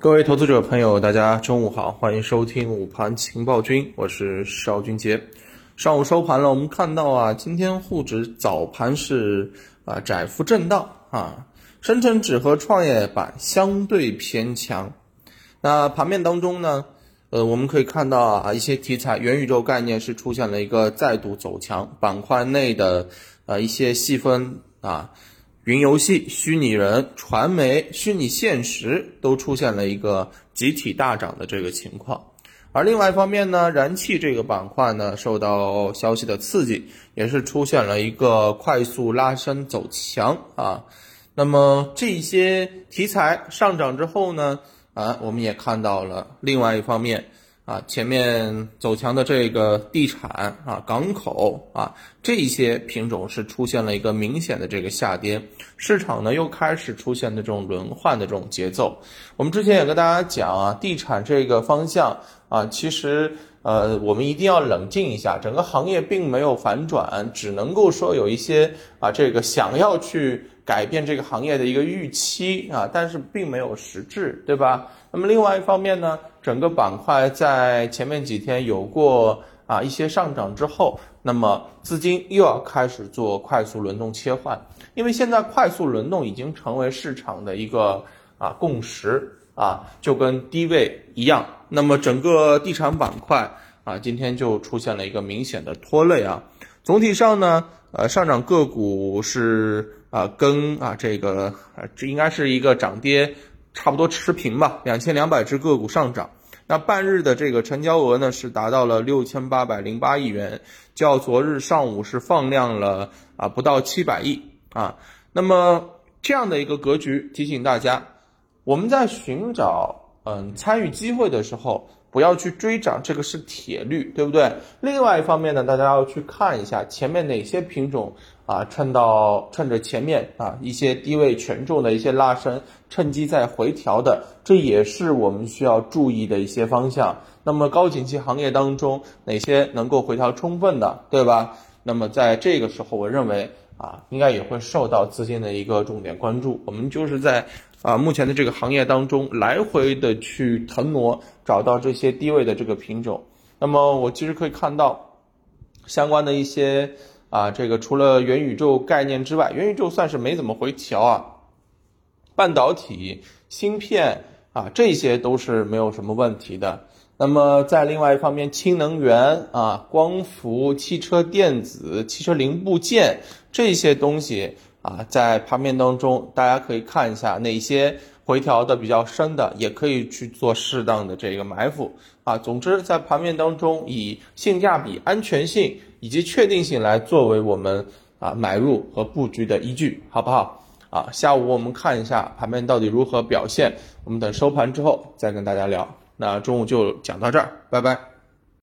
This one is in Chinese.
各位投资者朋友，大家中午好，欢迎收听午盘情报君，我是邵军杰。上午收盘了，我们看到啊，今天沪指早盘是啊窄幅震荡啊，深成指和创业板相对偏强。那盘面当中呢，呃，我们可以看到啊，一些题材元宇宙概念是出现了一个再度走强，板块内的呃一些细分啊。云游戏、虚拟人、传媒、虚拟现实都出现了一个集体大涨的这个情况，而另外一方面呢，燃气这个板块呢，受到消息的刺激，也是出现了一个快速拉升走强啊。那么这些题材上涨之后呢，啊，我们也看到了另外一方面。啊，前面走强的这个地产啊、港口啊，这些品种是出现了一个明显的这个下跌，市场呢又开始出现的这种轮换的这种节奏。我们之前也跟大家讲啊，地产这个方向啊，其实呃，我们一定要冷静一下，整个行业并没有反转，只能够说有一些啊，这个想要去改变这个行业的一个预期啊，但是并没有实质，对吧？那么另外一方面呢？整个板块在前面几天有过啊一些上涨之后，那么资金又要开始做快速轮动切换，因为现在快速轮动已经成为市场的一个啊共识啊，就跟低位一样。那么整个地产板块啊，今天就出现了一个明显的拖累啊。总体上呢，呃，上涨个股是啊跟啊这个啊这应该是一个涨跌。差不多持平吧，两千两百只个股上涨。那半日的这个成交额呢是达到了六千八百零八亿元，较昨日上午是放量了啊不到七百亿啊。那么这样的一个格局，提醒大家，我们在寻找嗯参与机会的时候。不要去追涨，这个是铁律，对不对？另外一方面呢，大家要去看一下前面哪些品种啊，趁到趁着前面啊一些低位权重的一些拉升，趁机在回调的，这也是我们需要注意的一些方向。那么高景气行业当中，哪些能够回调充分的，对吧？那么在这个时候，我认为啊，应该也会受到资金的一个重点关注。我们就是在。啊，目前的这个行业当中，来回的去腾挪，找到这些低位的这个品种。那么我其实可以看到，相关的一些啊，这个除了元宇宙概念之外，元宇宙算是没怎么回调啊。半导体、芯片啊，这些都是没有什么问题的。那么在另外一方面，氢能源啊、光伏、汽车电子、汽车零部件这些东西。啊，在盘面当中，大家可以看一下哪些回调的比较深的，也可以去做适当的这个埋伏啊。总之，在盘面当中，以性价比、安全性以及确定性来作为我们啊买入和布局的依据，好不好？啊，下午我们看一下盘面到底如何表现，我们等收盘之后再跟大家聊。那中午就讲到这儿，拜拜。